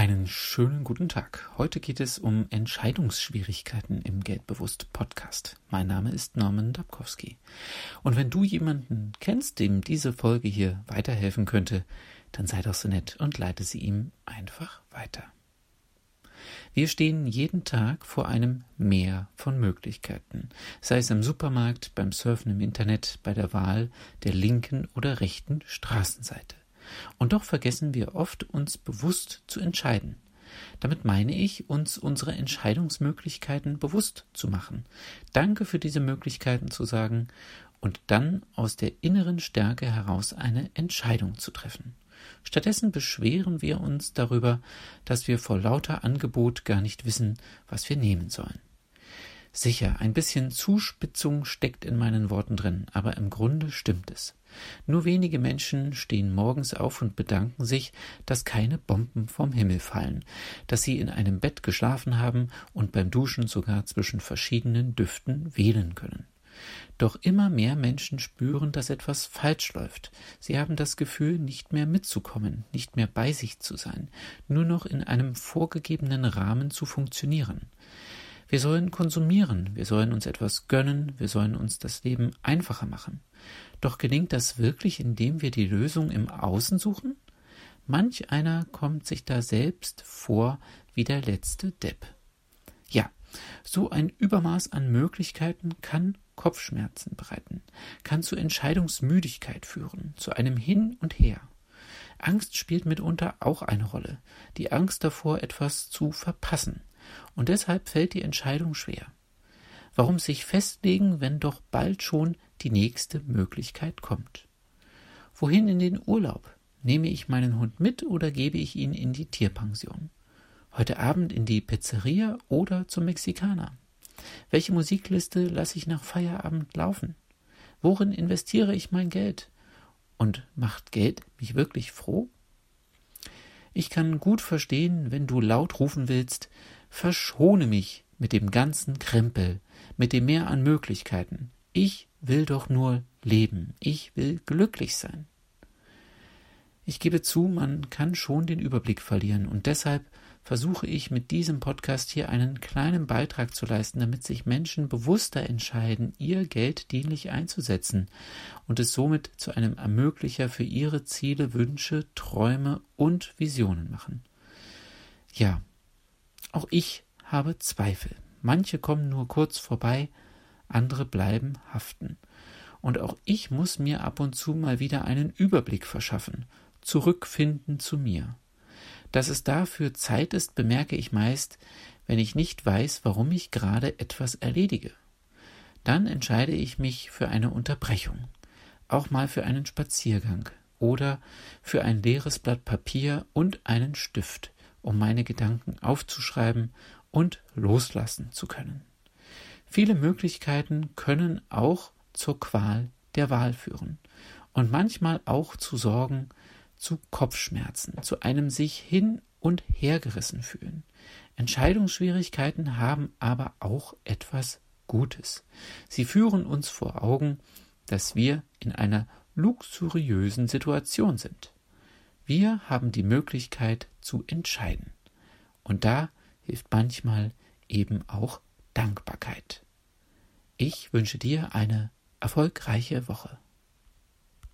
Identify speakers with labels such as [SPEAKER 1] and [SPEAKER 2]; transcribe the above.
[SPEAKER 1] Einen schönen guten Tag. Heute geht es um Entscheidungsschwierigkeiten im Geldbewusst Podcast. Mein Name ist Norman Dabkowski. Und wenn du jemanden kennst, dem diese Folge hier weiterhelfen könnte, dann sei doch so nett und leite sie ihm einfach weiter. Wir stehen jeden Tag vor einem Meer von Möglichkeiten, sei es im Supermarkt, beim Surfen im Internet, bei der Wahl der linken oder rechten Straßenseite. Und doch vergessen wir oft, uns bewusst zu entscheiden. Damit meine ich, uns unsere Entscheidungsmöglichkeiten bewusst zu machen. Danke für diese Möglichkeiten zu sagen und dann aus der inneren Stärke heraus eine Entscheidung zu treffen. Stattdessen beschweren wir uns darüber, dass wir vor lauter Angebot gar nicht wissen, was wir nehmen sollen. Sicher, ein bisschen Zuspitzung steckt in meinen Worten drin, aber im Grunde stimmt es. Nur wenige Menschen stehen morgens auf und bedanken sich, dass keine Bomben vom Himmel fallen, dass sie in einem Bett geschlafen haben und beim Duschen sogar zwischen verschiedenen Düften wählen können. Doch immer mehr Menschen spüren, dass etwas falsch läuft. Sie haben das Gefühl, nicht mehr mitzukommen, nicht mehr bei sich zu sein, nur noch in einem vorgegebenen Rahmen zu funktionieren. Wir sollen konsumieren, wir sollen uns etwas gönnen, wir sollen uns das Leben einfacher machen. Doch gelingt das wirklich, indem wir die Lösung im Außen suchen? Manch einer kommt sich da selbst vor wie der letzte Depp. Ja, so ein Übermaß an Möglichkeiten kann Kopfschmerzen bereiten, kann zu Entscheidungsmüdigkeit führen, zu einem Hin und Her. Angst spielt mitunter auch eine Rolle, die Angst davor, etwas zu verpassen, und deshalb fällt die Entscheidung schwer. Warum sich festlegen, wenn doch bald schon die nächste Möglichkeit kommt? Wohin in den Urlaub? Nehme ich meinen Hund mit oder gebe ich ihn in die Tierpension? Heute Abend in die Pizzeria oder zum Mexikaner? Welche Musikliste lasse ich nach Feierabend laufen? Worin investiere ich mein Geld? Und macht Geld mich wirklich froh? Ich kann gut verstehen, wenn du laut rufen willst, Verschone mich mit dem ganzen Krempel, mit dem Meer an Möglichkeiten. Ich will doch nur leben. Ich will glücklich sein. Ich gebe zu, man kann schon den Überblick verlieren und deshalb versuche ich mit diesem Podcast hier einen kleinen Beitrag zu leisten, damit sich Menschen bewusster entscheiden, ihr Geld dienlich einzusetzen und es somit zu einem Ermöglicher für ihre Ziele, Wünsche, Träume und Visionen machen. Ja, auch ich habe Zweifel. Manche kommen nur kurz vorbei, andere bleiben haften. Und auch ich muss mir ab und zu mal wieder einen Überblick verschaffen, zurückfinden zu mir. Dass es dafür Zeit ist, bemerke ich meist, wenn ich nicht weiß, warum ich gerade etwas erledige. Dann entscheide ich mich für eine Unterbrechung, auch mal für einen Spaziergang oder für ein leeres Blatt Papier und einen Stift, um meine Gedanken aufzuschreiben und loslassen zu können. Viele Möglichkeiten können auch zur Qual der Wahl führen und manchmal auch zu Sorgen, zu Kopfschmerzen, zu einem sich hin und hergerissen fühlen. Entscheidungsschwierigkeiten haben aber auch etwas Gutes. Sie führen uns vor Augen, dass wir in einer luxuriösen Situation sind. Wir haben die Möglichkeit zu entscheiden. Und da hilft manchmal eben auch Dankbarkeit. Ich wünsche dir eine erfolgreiche Woche.